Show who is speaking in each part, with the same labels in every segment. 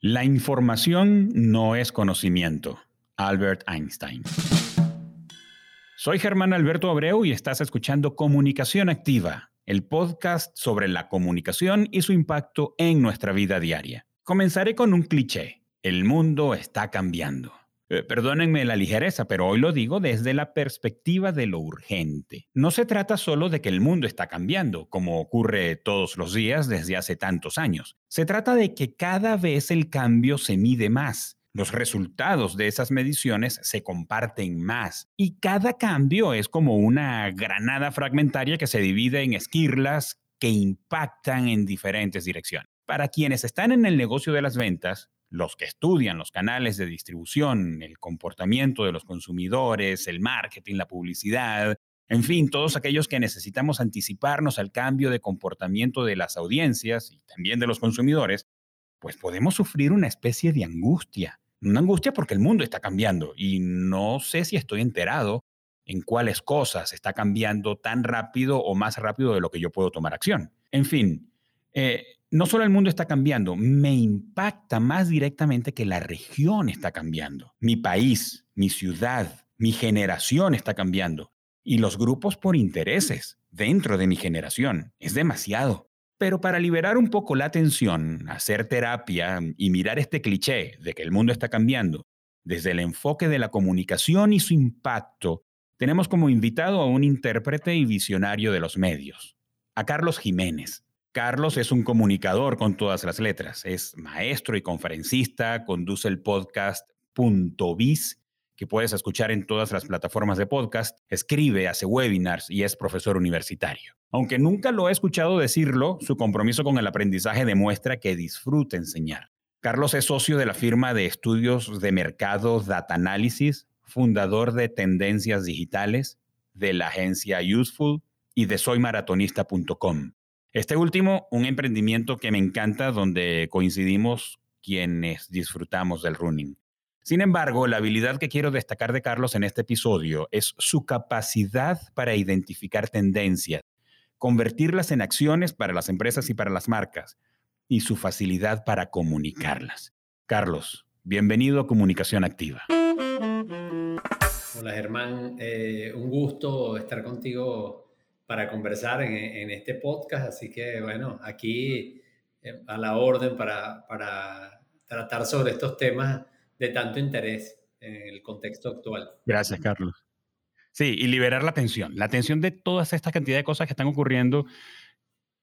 Speaker 1: La información no es conocimiento. Albert Einstein. Soy Germán Alberto Abreu y estás escuchando Comunicación Activa, el podcast sobre la comunicación y su impacto en nuestra vida diaria. Comenzaré con un cliché. El mundo está cambiando. Eh, perdónenme la ligereza, pero hoy lo digo desde la perspectiva de lo urgente. No se trata solo de que el mundo está cambiando, como ocurre todos los días desde hace tantos años. Se trata de que cada vez el cambio se mide más. Los resultados de esas mediciones se comparten más y cada cambio es como una granada fragmentaria que se divide en esquirlas que impactan en diferentes direcciones. Para quienes están en el negocio de las ventas, los que estudian los canales de distribución, el comportamiento de los consumidores, el marketing, la publicidad, en fin, todos aquellos que necesitamos anticiparnos al cambio de comportamiento de las audiencias y también de los consumidores, pues podemos sufrir una especie de angustia. Una angustia porque el mundo está cambiando y no sé si estoy enterado en cuáles cosas está cambiando tan rápido o más rápido de lo que yo puedo tomar acción. En fin, eh, no solo el mundo está cambiando, me impacta más directamente que la región está cambiando. Mi país, mi ciudad, mi generación está cambiando. Y los grupos por intereses dentro de mi generación. Es demasiado. Pero para liberar un poco la tensión, hacer terapia y mirar este cliché de que el mundo está cambiando desde el enfoque de la comunicación y su impacto, tenemos como invitado a un intérprete y visionario de los medios, a Carlos Jiménez. Carlos es un comunicador con todas las letras. Es maestro y conferencista, conduce el podcast Punto Biz, que puedes escuchar en todas las plataformas de podcast, escribe, hace webinars y es profesor universitario. Aunque nunca lo he escuchado decirlo, su compromiso con el aprendizaje demuestra que disfruta enseñar. Carlos es socio de la firma de estudios de mercado Data Analysis, fundador de Tendencias Digitales, de la agencia Useful y de soymaratonista.com. Este último, un emprendimiento que me encanta donde coincidimos quienes disfrutamos del running. Sin embargo, la habilidad que quiero destacar de Carlos en este episodio es su capacidad para identificar tendencias, convertirlas en acciones para las empresas y para las marcas, y su facilidad para comunicarlas. Carlos, bienvenido a Comunicación Activa.
Speaker 2: Hola Germán, eh, un gusto estar contigo para conversar en, este podcast. Así que, bueno, aquí eh, a la orden para, para tratar sobre estos temas de tanto interés en el contexto actual.
Speaker 1: Gracias, Carlos. Sí, y liberar la tensión, la tensión de todas estas cantidades de cosas que están ocurriendo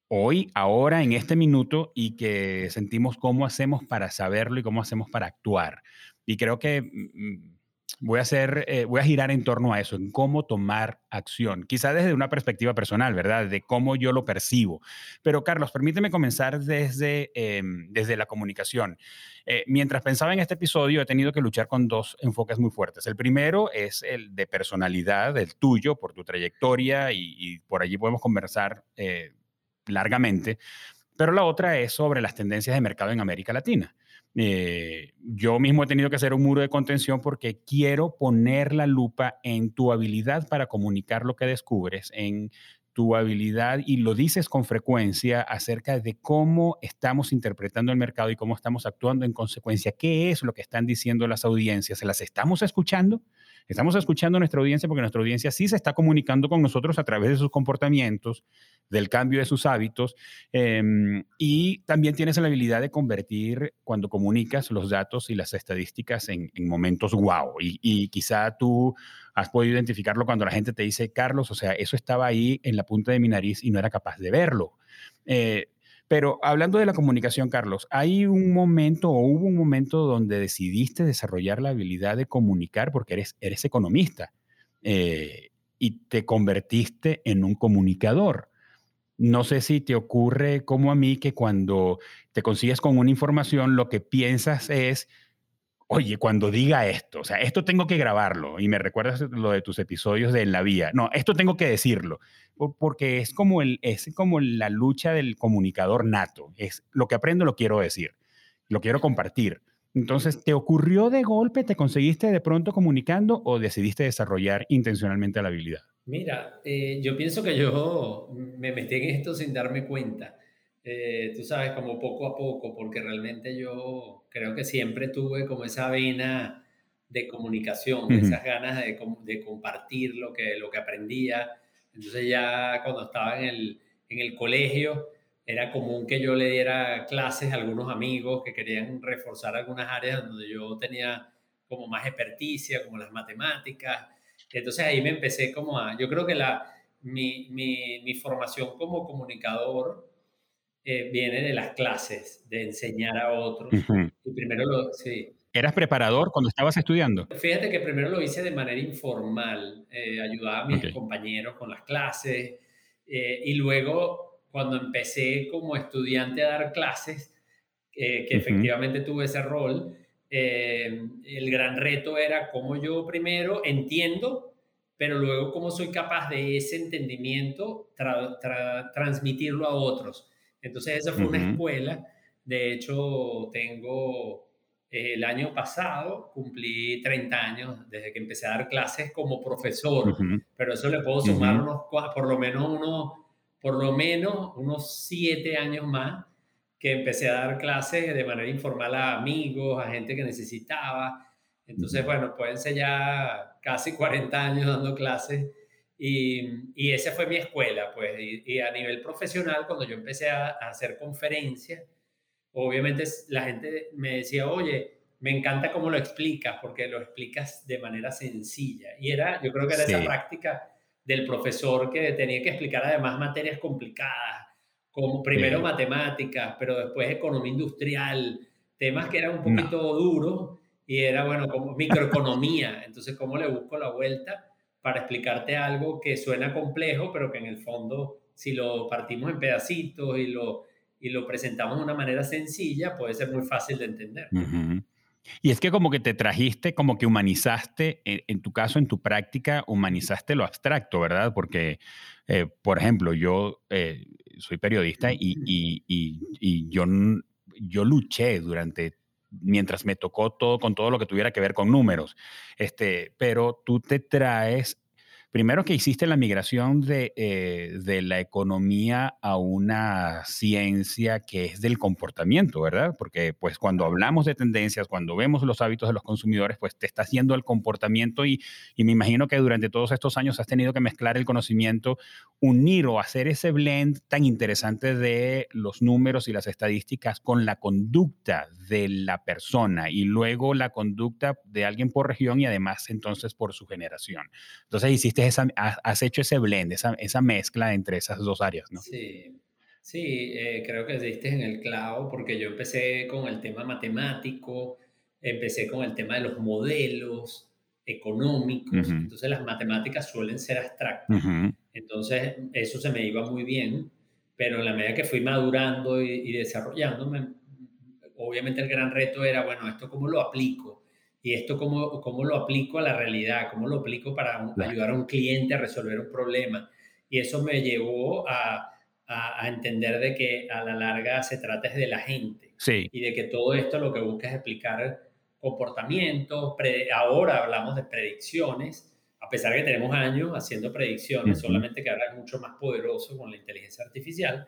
Speaker 1: hoy, ahora, en este minuto y que sentimos cómo hacemos para saberlo y cómo hacemos para actuar. Y creo que mm, mm, voy a hacer, eh, voy a girar en torno a eso, en cómo tomar acción, quizá desde una perspectiva personal, ¿verdad? De cómo yo lo percibo. Pero Carlos, permíteme comenzar desde, em, desde la comunicación. Eh, mientras pensaba en este episodio, he tenido que luchar con dos enfoques muy fuertes. El primero es el de personalidad, el tuyo, por tu trayectoria, y, por allí podemos conversar eh, largamente. Pero la otra es sobre las tendencias de mercado en América Latina. Eh, yo mismo he tenido que hacer un muro de contención porque quiero poner la lupa en tu habilidad para comunicar lo que descubres, en tu habilidad, y lo dices con frecuencia, acerca de cómo estamos interpretando el mercado y cómo estamos actuando en consecuencia. ¿Qué es lo que están diciendo las audiencias? ¿Se las estamos escuchando? Estamos escuchando a nuestra audiencia porque nuestra audiencia sí se está comunicando con nosotros a través de sus comportamientos, del cambio de sus hábitos, em, y también tienes la habilidad de convertir cuando comunicas los datos y las estadísticas en, momentos wow. Y, quizá tú has podido identificarlo cuando la gente te dice, Carlos, o sea, eso estaba ahí en la punta de mi nariz y no era capaz de verlo. Eh, pero hablando de la comunicación, Carlos, ¿hay un momento o hubo un momento donde decidiste desarrollar la habilidad de comunicar porque eres, eres economista eh, y te convertiste en un comunicador? No sé si te ocurre como a mí que cuando te consigues con una información, lo que piensas es, oye, cuando diga esto, o sea, esto tengo que grabarlo, y me recuerdas lo de tus episodios de En la Vía, no, esto tengo que decirlo, porque es como, el, es como la lucha del comunicador nato, es lo que aprendo lo quiero decir, lo quiero compartir. Entonces, ¿te ocurrió de golpe, te conseguiste de pronto comunicando o decidiste desarrollar intencionalmente la habilidad?
Speaker 2: Mira, eh, yo pienso que yo me metí en esto sin darme cuenta. Eh, tú sabes, como poco a poco, porque realmente yo creo que siempre tuve como esa vena de comunicación, esas ganas de, de, compartir lo que, lo que aprendía. Entonces ya cuando estaba en el, en el colegio, era común que yo le diera clases a algunos amigos que querían reforzar algunas áreas donde yo tenía como más experticia, como las matemáticas. Entonces ahí me empecé como a, yo creo que la, mi, mi, mi formación como comunicador eh, viene de las clases, de enseñar a otros. Y primero lo, sí.
Speaker 1: ¿Eras preparador cuando estabas estudiando?
Speaker 2: Fíjate que primero lo hice de manera informal, eh, ayudaba a mis compañeros con las clases eh, y luego cuando empecé como estudiante a dar clases, que efectivamente tuve ese rol, el gran reto era cómo yo primero entiendo, pero luego cómo soy capaz de ese entendimiento transmitirlo a otros. Entonces esa fue una escuela. De hecho, tengo eh, el año pasado, cumplí 30 años desde que empecé a dar clases como profesor, pero eso le puedo sumar unos, por lo menos unos, por lo menos unos 7 años más que empecé a dar clases de manera informal a amigos, a gente que necesitaba. Entonces, bueno, pueden ser ya casi 40 años dando clases y, y esa fue mi escuela, pues, y, a nivel profesional, cuando yo empecé a, hacer conferencias, obviamente la gente me decía, oye, me encanta cómo lo explicas, porque lo explicas de manera sencilla. Y era, yo creo que era esa práctica del profesor que tenía que explicar además materias complicadas, como primero matemáticas, pero después economía industrial, temas que eran un poquito duros y era, bueno, como microeconomía. Entonces, ¿cómo le busco la vuelta? Para explicarte algo que suena complejo, pero que en el fondo, si lo partimos en pedacitos y lo, y lo presentamos de una manera sencilla, puede ser muy fácil de entender.
Speaker 1: Y es que como que te trajiste, como que humanizaste, en, tu caso, en tu práctica, humanizaste lo abstracto, ¿verdad? Porque, eh, por ejemplo, yo eh, soy periodista y, y, y, y, yo, yo luché durante mientras me tocó todo con todo lo que tuviera que ver con números. Este, pero tú te traes Primero que hiciste la migración de, eh, de, la economía a una ciencia que es del comportamiento, ¿verdad? Porque pues cuando hablamos de tendencias, cuando vemos los hábitos de los consumidores, pues te está haciendo el comportamiento y, y me imagino que durante todos estos años has tenido que mezclar el conocimiento, unir o hacer ese blend tan interesante de los números y las estadísticas con la conducta de la persona y luego la conducta de alguien por región y además entonces por su generación. Entonces hiciste has hecho ese blend, esa, esa, mezcla entre esas dos áreas, ¿no?
Speaker 2: Sí, sí eh, creo que diste en el clavo porque yo empecé con el tema matemático, empecé con el tema de los modelos económicos, entonces las matemáticas suelen ser abstractas, entonces eso se me iba muy bien, pero en la medida que fui madurando y, y desarrollándome, obviamente el gran reto era, bueno, ¿esto cómo lo aplico? Y esto cómo, cómo lo aplico a la realidad, cómo lo aplico para ayudar a un cliente a resolver un problema. Y eso me llevó a, a, entender de que a la larga se trata de la gente
Speaker 1: sí.
Speaker 2: y de que todo esto lo que busca es explicar comportamientos. ahora hablamos de predicciones, a pesar de que tenemos años haciendo predicciones, solamente que ahora es mucho más poderoso con la inteligencia artificial,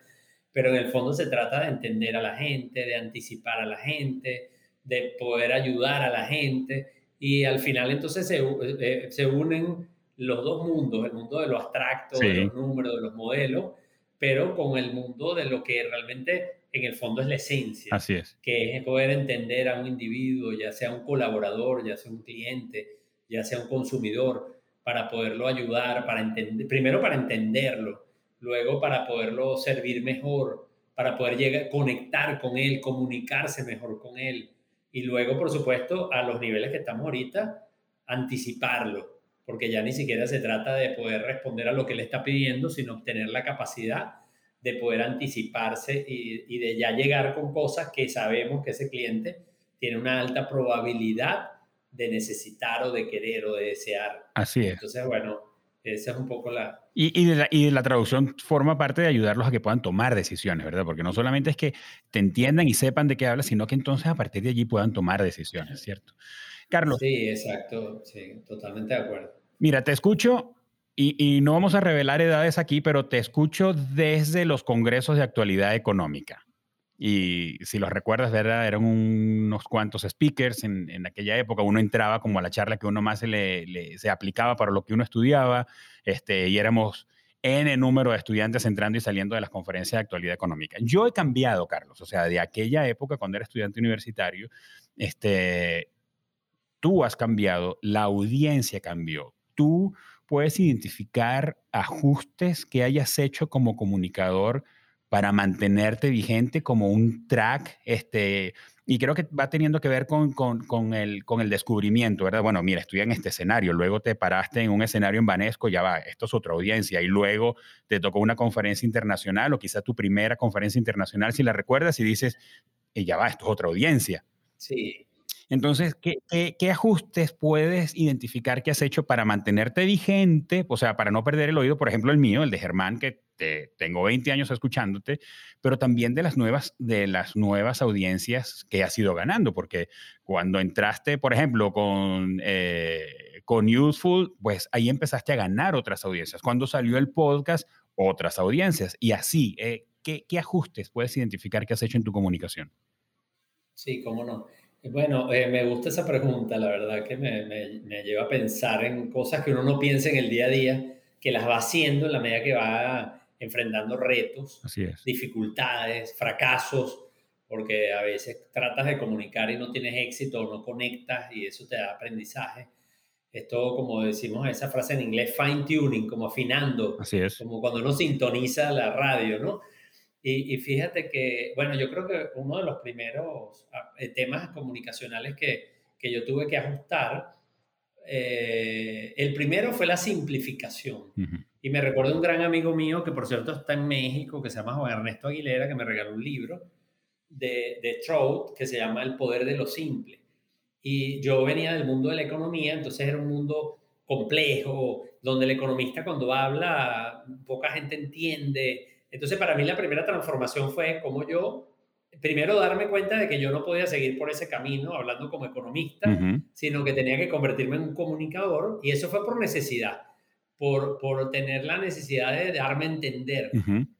Speaker 2: pero en el fondo se trata de entender a la gente, de anticipar a la gente, de poder ayudar a la gente y al final entonces se, eh, se unen los dos mundos, el mundo de lo abstracto, de los números, de los modelos, pero con el mundo de lo que realmente en el fondo es la esencia.
Speaker 1: Así es.
Speaker 2: Que es poder entender a un individuo, ya sea un colaborador, ya sea un cliente, ya sea un consumidor, para poderlo ayudar, para entender, primero para entenderlo, luego para poderlo servir mejor, para poder llegar, conectar con él, comunicarse mejor con él, y luego, por supuesto, a los niveles que estamos ahorita, anticiparlo, porque ya ni siquiera se trata de poder responder a lo que le está pidiendo, sino obtener la capacidad de poder anticiparse y, de ya llegar con cosas que sabemos que ese cliente tiene una alta probabilidad de necesitar o de querer o de desear.
Speaker 1: Así es.
Speaker 2: Entonces, bueno, esa es un poco la...
Speaker 1: Y, de la, y, la, traducción forma parte de ayudarlos a que puedan tomar decisiones, ¿verdad? Porque no solamente es que te entiendan y sepan de qué hablas, sino que entonces a partir de allí puedan tomar decisiones, ¿cierto? Carlos.
Speaker 2: Sí, exacto, sí, totalmente de acuerdo.
Speaker 1: Mira, te escucho y, no vamos a revelar edades aquí, pero te escucho desde los congresos de actualidad económica. Y si los recuerdas, ¿verdad? eran unos cuantos speakers en, aquella época. Uno entraba como a la charla que uno más se, le, se aplicaba para lo que uno estudiaba, este, y éramos N número de estudiantes entrando y saliendo de las conferencias de actualidad económica. Yo he cambiado, Carlos, o sea, de aquella época cuando era estudiante universitario, este, tú has cambiado, la audiencia cambió. Tú puedes identificar ajustes que hayas hecho como comunicador para mantenerte vigente como un track, este, y creo que va teniendo que ver con, con, el, con el descubrimiento, ¿verdad? Bueno, mira, estoy en este escenario, luego te paraste en un escenario en Banesco, ya va, esto es otra audiencia, y luego te tocó una conferencia internacional o quizá tu primera conferencia internacional, si la recuerdas, y dices, y ya va, esto es otra audiencia.
Speaker 2: Sí,
Speaker 1: entonces, ¿qué, ajustes puedes identificar que has hecho para mantenerte vigente? O sea, para no perder el oído, por ejemplo, el mío, el de Germán, que te, tengo 20 años escuchándote, pero también de las nuevas, de las nuevas audiencias que has ido ganando, porque cuando entraste, por ejemplo, con, eh, con Useful, pues ahí empezaste a ganar otras audiencias. Cuando salió el podcast, otras audiencias. Y así, eh, ¿qué, ¿qué ajustes puedes identificar que has hecho en tu comunicación?
Speaker 2: Sí, cómo no. Bueno, eh, me gusta esa pregunta, la verdad que me, me, lleva a pensar en cosas que uno no piensa en el día a día, que las va haciendo en la medida que va enfrentando retos, dificultades, fracasos, porque a veces tratas de comunicar y no tienes éxito o no conectas y eso te da aprendizaje. Esto, como decimos esa frase en inglés, fine tuning, como afinando,
Speaker 1: Así es.
Speaker 2: como cuando uno sintoniza la radio, ¿no? Y, fíjate que, bueno, yo creo que uno de los primeros ah, eh, temas comunicacionales que, que yo tuve que ajustar, eh, el primero fue la simplificación. Y me recuerdo un gran amigo mío que por cierto está en México, que se llama Juan Ernesto Aguilera, que me regaló un libro de, de Trout que se llama El poder de lo simple. Y yo venía del mundo de la economía, entonces era un mundo complejo, donde el economista cuando habla, poca gente entiende entonces, para mí la primera transformación fue como yo, primero darme cuenta de que yo no podía seguir por ese camino hablando como economista, sino que tenía que convertirme en un comunicador y eso fue por necesidad, por, por tener la necesidad de darme a entender.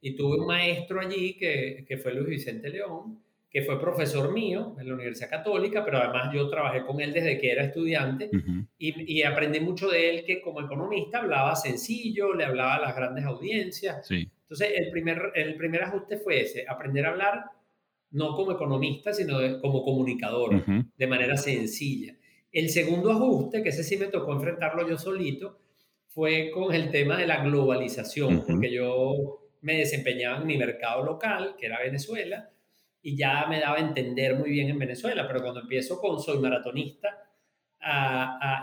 Speaker 2: Y tuve un maestro allí que, que fue Luis Vicente León, que fue profesor mío en la Universidad Católica, pero además yo trabajé con él desde que era estudiante y, y, aprendí mucho de él que como economista hablaba sencillo, le hablaba a las grandes audiencias.
Speaker 1: Sí.
Speaker 2: Entonces, el primer, el primer ajuste fue ese, aprender a hablar no como economista, sino como comunicador, de manera sencilla. El segundo ajuste, que ese sí me tocó enfrentarlo yo solito, fue con el tema de la globalización, porque yo me desempeñaba en mi mercado local, que era Venezuela, y ya me daba a entender muy bien en Venezuela, pero cuando empiezo con Soy Maratonista,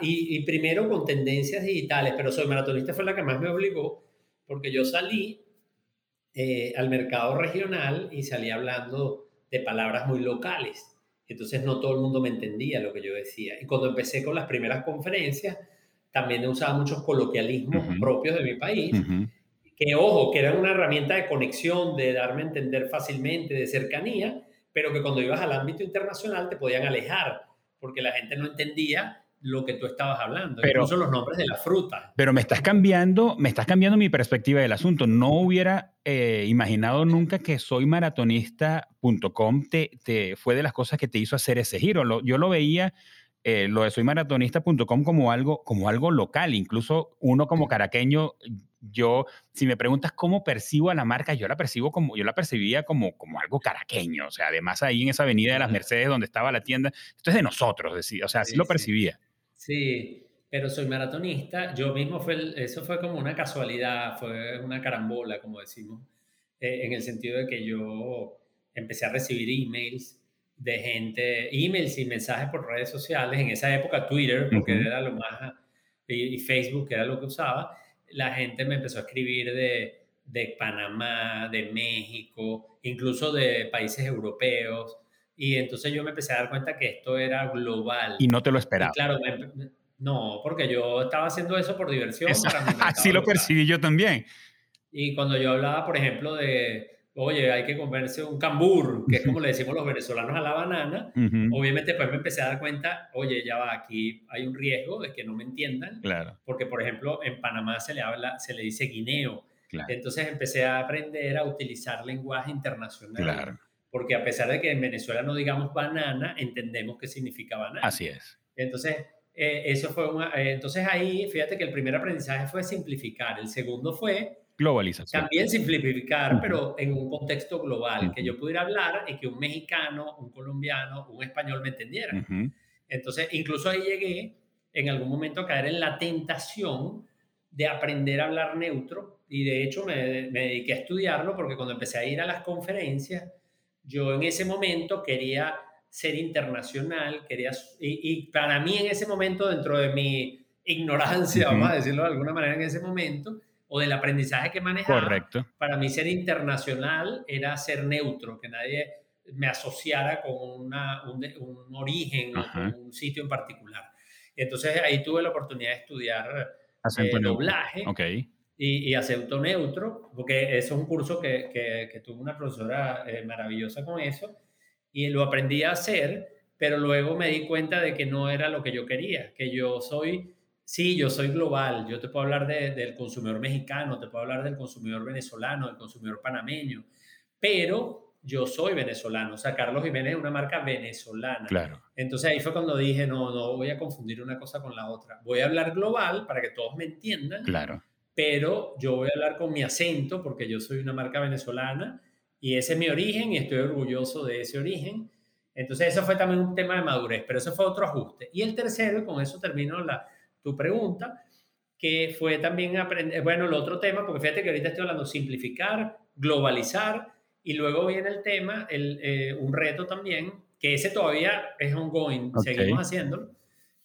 Speaker 2: y, y, primero con tendencias digitales, pero Soy Maratonista fue la que más me obligó, porque yo salí eh, al mercado regional y salía hablando de palabras muy locales. Entonces no todo el mundo me entendía lo que yo decía. Y cuando empecé con las primeras conferencias, también usaba muchos coloquialismos propios de mi país, que ojo, que eran una herramienta de conexión, de darme a entender fácilmente, de cercanía, pero que cuando ibas al ámbito internacional te podían alejar, porque la gente no entendía lo que tú estabas hablando, pero, incluso los nombres de la fruta.
Speaker 1: Pero me estás cambiando, me estás cambiando mi perspectiva del asunto. No hubiera eh, imaginado nunca que soymaratonista.com te, te, fue de las cosas que te hizo hacer ese giro. yo lo veía, eh, lo de soymaratonista.com como algo, como algo local. Incluso uno como caraqueño, yo, si me preguntas cómo percibo a la marca, yo la percibo como, yo la percibía como, como algo caraqueño. O sea, además ahí en esa avenida de las Mercedes donde estaba la tienda, esto es de nosotros, decía, o sea, así lo percibía.
Speaker 2: Sí, pero soy maratonista. Yo mismo fue, eso fue como una casualidad, fue una carambola, como decimos, eh, en el sentido de que yo empecé a recibir emails de gente, emails y mensajes por redes sociales, en esa época Twitter, porque era lo más, y, Facebook era lo que usaba, la gente me empezó a escribir de, de Panamá, de México, incluso de países europeos, y entonces yo me empecé a dar cuenta que esto era global.
Speaker 1: Y no te lo esperaba.
Speaker 2: claro, no, porque yo estaba haciendo eso por diversión.
Speaker 1: Así lo percibí yo también.
Speaker 2: Y cuando yo hablaba, por ejemplo, de, oye, hay que comerse un cambur, que es como le decimos los venezolanos a la banana. Obviamente, pues me empecé a dar cuenta, oye, ya va, aquí hay un riesgo de que no me entiendan.
Speaker 1: Claro.
Speaker 2: Porque, por ejemplo, en Panamá se le habla, se le dice guineo. Entonces empecé a aprender a utilizar lenguaje internacional.
Speaker 1: Claro.
Speaker 2: Porque a pesar de que en Venezuela no digamos banana, entendemos qué significa banana.
Speaker 1: Así es.
Speaker 2: Entonces, eh, eso fue eh, entonces ahí, fíjate que el primer aprendizaje fue simplificar. El segundo fue
Speaker 1: globalización.
Speaker 2: También simplificar, pero en un contexto global, que yo pudiera hablar y que un mexicano, un colombiano, un español me entendieran. Entonces, incluso ahí llegué en algún momento a caer en la tentación de aprender a hablar neutro y de hecho me, me dediqué a estudiarlo porque cuando empecé a ir a las conferencias, yo en ese momento quería ser internacional, quería, y, para mí en ese momento, dentro de mi ignorancia, vamos a decirlo de alguna manera en ese momento, o del aprendizaje que manejaba,
Speaker 1: Correcto.
Speaker 2: para mí ser internacional era ser neutro, que nadie me asociara con una, un, origen o con un sitio en particular. Entonces ahí tuve la oportunidad de estudiar eh, doblaje
Speaker 1: okay.
Speaker 2: Y, y, acento neutro, porque es un curso que, que, tuvo una profesora eh, maravillosa con eso, y lo aprendí a hacer, pero luego me di cuenta de que no era lo que yo quería, que yo soy Sí, yo soy global. Yo te puedo hablar del consumidor mexicano, te puedo hablar del consumidor venezolano, del consumidor panameño, pero yo soy venezolano. O sea, Carlos Jiménez es una marca venezolana.
Speaker 1: Claro.
Speaker 2: Entonces ahí fue cuando dije, no, no voy a confundir una cosa con la otra. Voy a hablar global para que todos me entiendan.
Speaker 1: Claro.
Speaker 2: Pero yo voy a hablar con mi acento porque yo soy una marca venezolana y ese es mi origen y estoy orgulloso de ese origen. Entonces eso fue también un tema de madurez, pero eso fue otro ajuste. Y el tercero, y con eso termino la, tu pregunta, que fue también aprender, bueno, el otro tema, porque fíjate que ahorita estoy hablando simplificar, globalizar, y luego viene el tema, el, eh, un reto también, que ese todavía es ongoing, seguimos haciéndolo,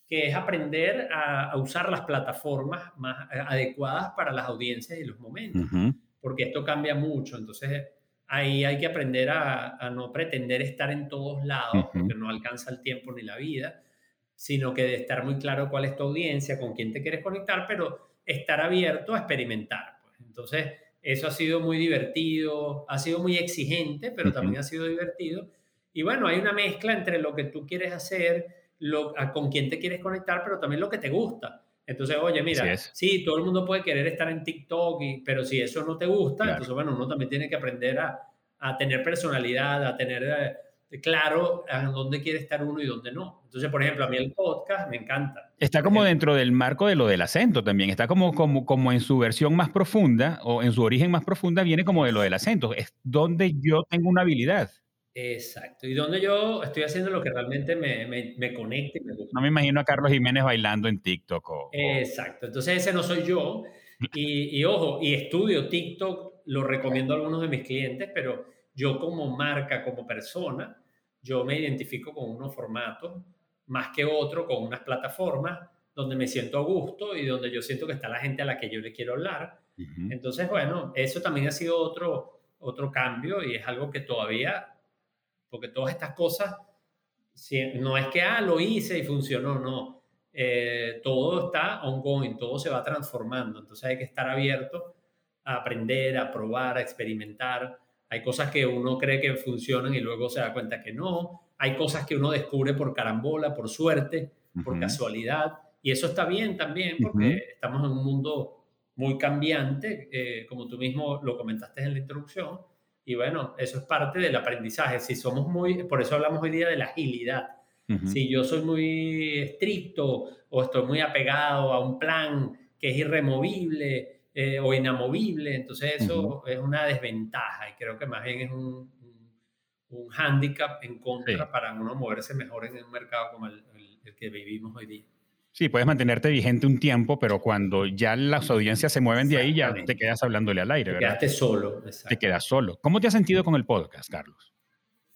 Speaker 2: que es aprender a, usar las plataformas más eh, adecuadas para las audiencias y los momentos, porque esto cambia mucho, entonces ahí hay que aprender a, a no pretender estar en todos lados, porque no alcanza el tiempo ni la vida, sino que de estar muy claro cuál es tu audiencia, con quién te quieres conectar, pero estar abierto a experimentar. Pues. Entonces, eso ha sido muy divertido, ha sido muy exigente, pero también ha sido divertido. Y bueno, hay una mezcla entre lo que tú quieres hacer, lo, con quién te quieres conectar, pero también lo que te gusta. Entonces, oye, mira, sí, todo el mundo puede querer estar en TikTok, pero si eso no te gusta, entonces, bueno, uno también tiene que aprender a, a tener personalidad, a tener eh, claro a dónde quiere estar uno y dónde no. Entonces, por ejemplo, a mí el podcast me encanta.
Speaker 1: Está como dentro del marco de lo del acento también. Está como, como, como en su versión más profunda o en su origen más profunda viene como de lo del acento. Es donde yo tengo una habilidad.
Speaker 2: Exacto. Y donde yo estoy haciendo lo que realmente me, me, me conecta me.
Speaker 1: No me imagino a Carlos Jiménez bailando en TikTok. O,
Speaker 2: Exacto. Entonces ese no soy yo. Y, y ojo, y estudio TikTok, lo recomiendo a algunos de mis clientes, pero yo como marca, como persona, yo me identifico con unos formatos más que otro, con unas plataformas donde me siento a gusto y donde yo siento que está la gente a la que yo le quiero hablar. Entonces, bueno, eso también ha sido otro, otro cambio y es algo que todavía, porque todas estas cosas, no es que, ah, lo hice y funcionó, no. Eh, todo está ongoing, todo se va transformando. Entonces hay que estar abierto a aprender, a probar, a experimentar hay cosas que uno cree que funcionan y luego se da cuenta que no. Hay cosas que uno descubre por carambola, por suerte, por casualidad. Y eso está bien también porque estamos en un mundo muy cambiante, eh, como tú mismo lo comentaste en la introducción. Y bueno, eso es parte del aprendizaje. Si somos muy, por eso hablamos hoy día de la agilidad. Si yo soy muy estricto o estoy muy apegado a un plan que es irremovible, eh, o inamovible, entonces eso es una desventaja y creo que más bien es un, un, hándicap en contra para uno moverse mejor en un mercado como el, que vivimos hoy día.
Speaker 1: Sí, puedes mantenerte vigente un tiempo, pero cuando ya las audiencias se mueven de ahí, ya te quedas hablándole al aire, ¿verdad?
Speaker 2: Te quedaste solo.
Speaker 1: Te quedas solo. ¿Cómo te has sentido con el podcast, Carlos?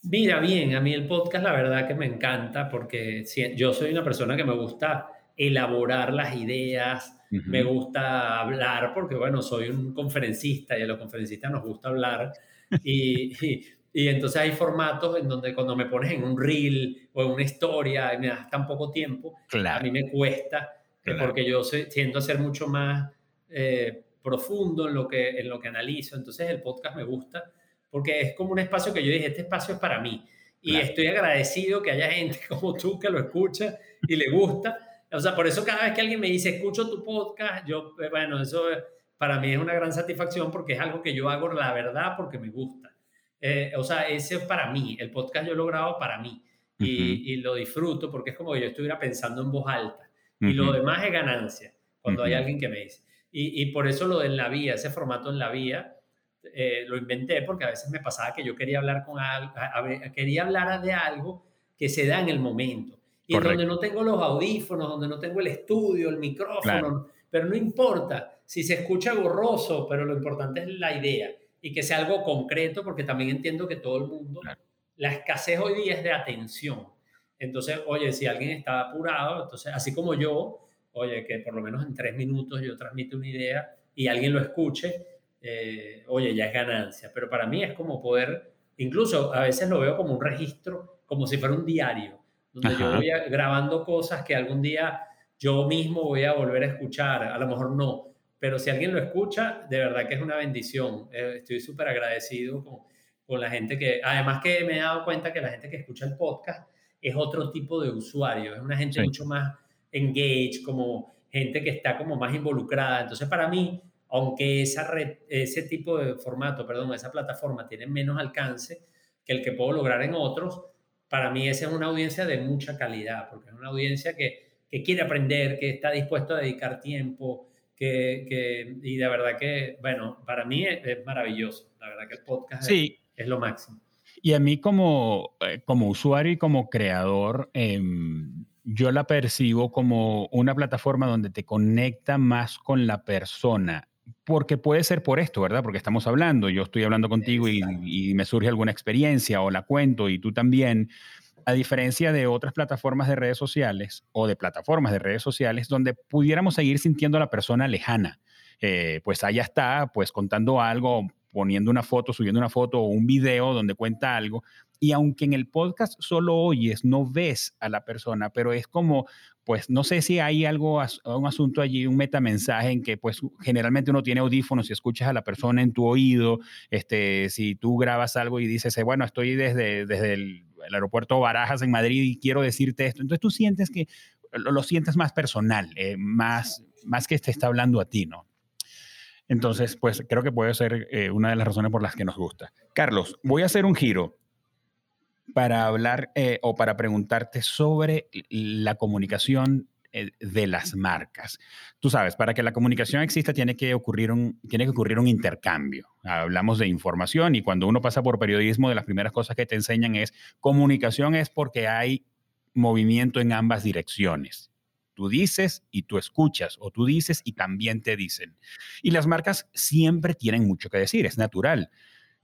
Speaker 2: Mira, bien, a mí el podcast la verdad que me encanta porque yo soy una persona que me gusta elaborar las ideas, me gusta hablar porque, bueno, soy un conferencista y a los conferencistas nos gusta hablar. Y, y, entonces hay formatos en donde cuando me pones en un reel o en una historia y me das tan poco tiempo, a mí me cuesta porque yo tiendo a ser mucho más eh, profundo en lo, que, en lo que analizo. Entonces el podcast me gusta porque es como un espacio que yo dije, este espacio es para mí. Y estoy agradecido que haya gente como tú que lo escucha y le gusta. O sea, por eso cada vez que alguien me dice, escucho tu podcast, yo, eh, bueno, eso para mí es una gran satisfacción porque es algo que yo hago la verdad porque me gusta. Eh, o sea, ese es para mí, el podcast yo lo grabo para mí y, lo disfruto porque es como que yo estuviera pensando en voz alta y lo demás es ganancia cuando hay alguien que me dice. Y, por eso lo de en la vía, ese formato en la vía, eh, lo inventé porque a veces me pasaba que yo quería hablar con algo, quería hablar de algo que se da en el momento. Y donde no tengo los audífonos, donde no tengo el estudio, el micrófono, pero no importa si se escucha borroso, pero lo importante es la idea y que sea algo concreto, porque también entiendo que todo el mundo, la escasez hoy día es de atención. Entonces, oye, si alguien está apurado, entonces, así como yo, oye, que por lo menos en tres minutos yo transmito una idea y alguien lo escuche, eh, oye, ya es ganancia. Pero para mí es como poder, incluso a veces lo veo como un registro, como si fuera un diario, donde yo voy grabando cosas que algún día yo mismo voy a volver a escuchar, a lo mejor no, pero si alguien lo escucha, de verdad que es una bendición. Eh, estoy súper agradecido con, con la gente que, además que me he dado cuenta que la gente que escucha el podcast es otro tipo de usuario, es una gente mucho más engaged, como gente que está como más involucrada. Entonces, para mí, aunque esa ese tipo de formato, perdón, esa plataforma tiene menos alcance que el que puedo lograr en otros, para mí esa es una audiencia de mucha calidad, porque es una audiencia que, que quiere aprender, que está dispuesto a dedicar tiempo, que, que y de verdad que, bueno, para mí es, maravilloso. La verdad que el podcast es, es, lo máximo.
Speaker 1: Y a mí como, eh, como usuario y como creador, em, yo la percibo como una plataforma donde te conecta más con la persona porque puede ser por esto, ¿verdad? Porque estamos hablando, yo estoy hablando contigo y, me surge alguna experiencia o la cuento y tú también, a diferencia de otras plataformas de redes sociales o de plataformas de redes sociales donde pudiéramos seguir sintiendo a la persona lejana. Eh, pues allá está, pues contando algo, poniendo una foto, subiendo una foto o un video donde cuenta algo. Y aunque en el podcast solo oyes, no ves a la persona, pero es como, pues no sé si hay algo, un asunto allí, un metamensaje en que pues generalmente uno tiene audífonos y escuchas a la persona en tu oído, este, si tú grabas algo y dices, eh, bueno, estoy desde, desde el, aeropuerto Barajas en Madrid y quiero decirte esto, entonces tú sientes que lo, sientes más personal, eh, más, más que te está hablando a ti, ¿no? Entonces, pues creo que puede ser eh, una de las razones por las que nos gusta. Carlos, voy a hacer un giro para hablar eh, o para preguntarte sobre la comunicación eh, de las marcas. Tú sabes, para que la comunicación exista tiene que ocurrir un, tiene que ocurrir un intercambio. Hablamos de información y cuando uno pasa por periodismo, de las primeras cosas que te enseñan es comunicación es porque hay movimiento en ambas direcciones. Tú dices y tú escuchas, o tú dices y también te dicen. Y las marcas siempre tienen mucho que decir, es natural,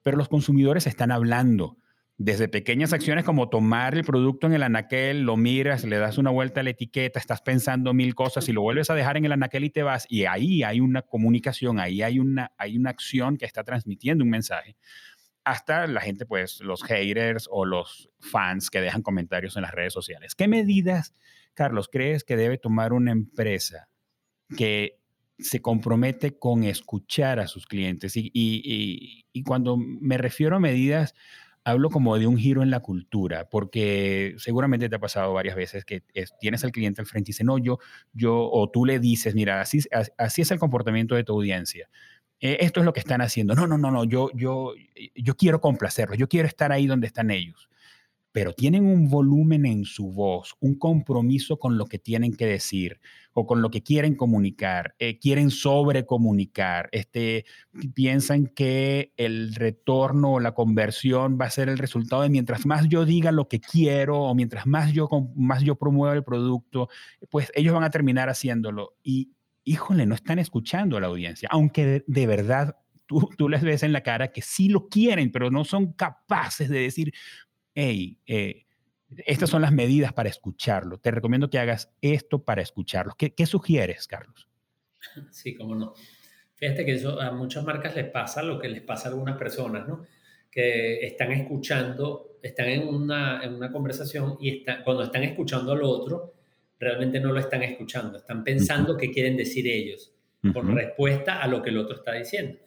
Speaker 1: pero los consumidores están hablando. Desde pequeñas acciones como tomar el producto en el anaquel, lo miras, le das una vuelta a la etiqueta, estás pensando mil cosas y lo vuelves a dejar en el anaquel y te vas. Y ahí hay una comunicación, ahí hay una, hay una acción que está transmitiendo un mensaje. Hasta la gente, pues los haters o los fans que dejan comentarios en las redes sociales. ¿Qué medidas Carlos, ¿crees que debe tomar una empresa que se compromete con escuchar a sus clientes? Y, cuando me refiero a medidas, hablo como de un giro en la cultura, porque seguramente te ha pasado varias veces que tienes al cliente al frente y dice, no, yo, yo, o tú le dices, mira, así, así es el comportamiento de tu audiencia. Eh, esto es lo que están haciendo. No, no, no, no, yo, yo, yo quiero complacerlos, yo quiero estar ahí donde están ellos pero tienen un volumen en su voz, un compromiso con lo que tienen que decir con lo que quieren comunicar, eh, quieren sobrecomunicar, este, piensan que el retorno o la conversión va a ser el resultado de mientras más yo diga lo que quiero o mientras más yo, más yo promueva el producto, pues ellos van a terminar haciéndolo. Y híjole, no están escuchando a la audiencia, aunque de, verdad Tú, tú, les ves en la cara que sí lo quieren, pero no son capaces de decir, hey, eh, estas son las medidas para escucharlo. Te recomiendo que hagas esto para escucharlo. ¿Qué, sugieres, Carlos?
Speaker 2: Sí, cómo no. Fíjate que eso a muchas marcas les pasa lo que les pasa a algunas personas, ¿no? Que están escuchando, están en una, en una conversación y cuando están escuchando al otro, realmente no lo están escuchando, están pensando qué quieren decir ellos con respuesta a lo que el otro está diciendo.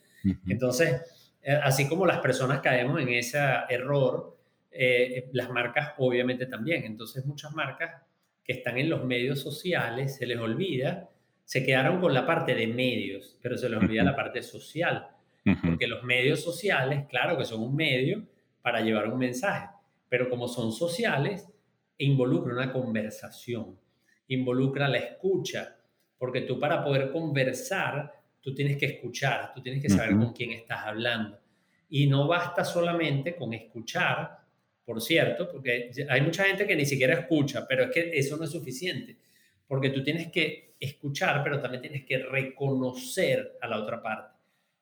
Speaker 2: Entonces, eh, así como las personas caemos en ese error, eh, las marcas obviamente también. Entonces muchas marcas que están en los medios sociales se les olvida, se quedaron con la parte de medios, pero se les olvida la parte social. Porque los medios sociales, claro que son un medio para llevar un mensaje, pero como son sociales, involucra una conversación, involucra la escucha, porque tú para poder conversar, tú tienes que escuchar, tú tienes que saber con quién estás hablando. Y no basta solamente con escuchar, por cierto, porque hay mucha gente que ni siquiera escucha, pero es que eso no es suficiente, porque tú tienes que escuchar, pero también tienes que reconocer a la otra parte.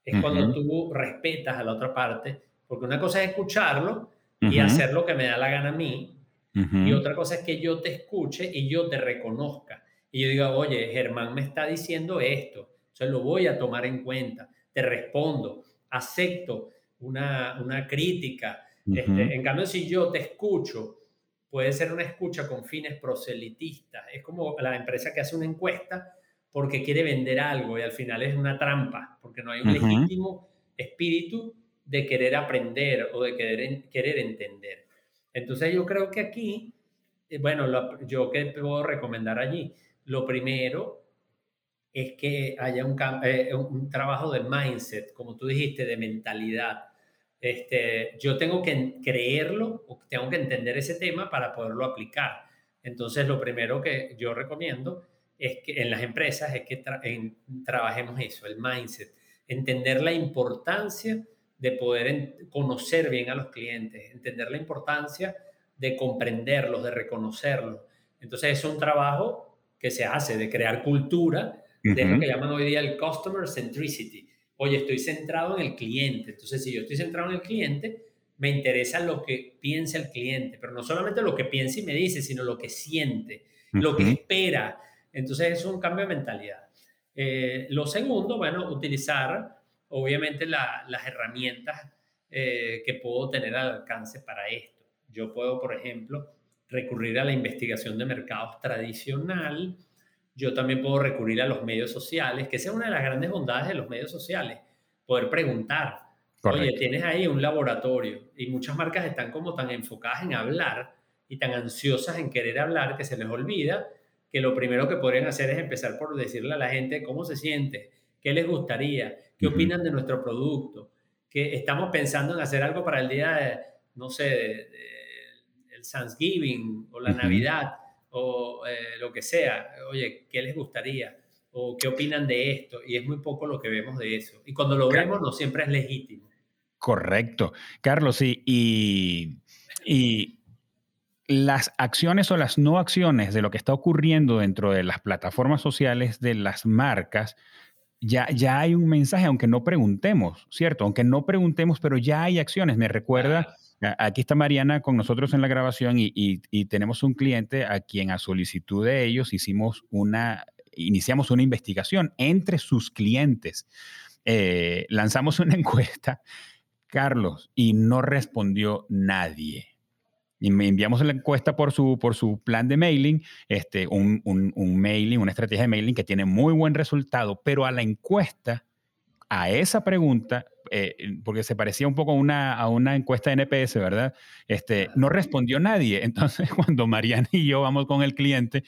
Speaker 2: Es cuando tú respetas a la otra parte, porque una cosa es escucharlo y hacer lo que me da la gana a mí, y otra cosa es que yo te escuche y yo te reconozca. Y yo diga, oye, Germán me está diciendo esto, entonces lo voy a tomar en cuenta, te respondo, acepto una, una crítica. Este, en cambio, si yo te escucho, puede ser una escucha con fines proselitistas. Es como la empresa que hace una encuesta porque quiere vender algo y al final es una trampa, porque no hay un legítimo espíritu de querer aprender o de querer, querer entender. Entonces yo creo que aquí, eh, bueno, yo que puedo recomendar allí, lo primero es que haya un, eh, un, trabajo de mindset, como tú dijiste, de mentalidad. Este, yo tengo que creerlo o tengo que entender ese tema para poderlo aplicar. Entonces, lo primero que yo recomiendo es que en las empresas es que trabajemos eso, el mindset, entender la importancia de poder conocer bien a los clientes, entender la importancia de comprenderlos, de reconocerlos. Entonces es un trabajo que se hace de crear cultura, de lo que llaman hoy día el customer centricity. Oye, estoy centrado en el cliente. Entonces, si yo estoy centrado en el cliente, me interesa lo que piensa el cliente, pero no solamente lo que piensa y me dice, sino lo que siente, lo que espera. Entonces, es un cambio de mentalidad. Eh, lo segundo, bueno, utilizar obviamente las herramientas eh, que puedo tener al alcance para esto. Yo puedo, por ejemplo, recurrir a la investigación de mercados tradicional. Yo también puedo recurrir a los medios sociales, que esa es una de las grandes bondades de los medios sociales, poder preguntar. Oye, tienes ahí un laboratorio y muchas marcas están como tan enfocadas en hablar y tan ansiosas en querer hablar que se les olvida que lo primero que podrían hacer es empezar por decirle a la gente cómo se siente, qué les gustaría, qué opinan de nuestro producto, que estamos pensando en hacer algo para el día, de, no sé, el Thanksgiving o la Navidad o eh, lo que sea. Oye, ¿qué les gustaría? ¿O qué opinan de esto? Y es muy poco lo que vemos de eso. Y cuando lo vemos, no siempre es legítimo.
Speaker 1: Correcto. Carlos, sí. Y, y las acciones o las no acciones de lo que está ocurriendo dentro de las plataformas sociales de las marcas ya, ya hay un mensaje, aunque no preguntemos, ¿cierto? Aunque no preguntemos, pero ya hay acciones. Me recuerda, aquí está Mariana con nosotros en la grabación y, tenemos un cliente a quien a solicitud de ellos hicimos una, iniciamos una investigación entre sus clientes. Eh, lanzamos una encuesta, Carlos, y no respondió nadie y me enviamos la encuesta por su, por su plan de mailing, este, un, un, mailing, una estrategia de mailing que tiene muy buen resultado, pero a la encuesta, a esa pregunta, eh, porque se parecía un poco a una, a una encuesta de NPS, ¿verdad? Este, no respondió nadie. Entonces, cuando Mariana y yo vamos con el cliente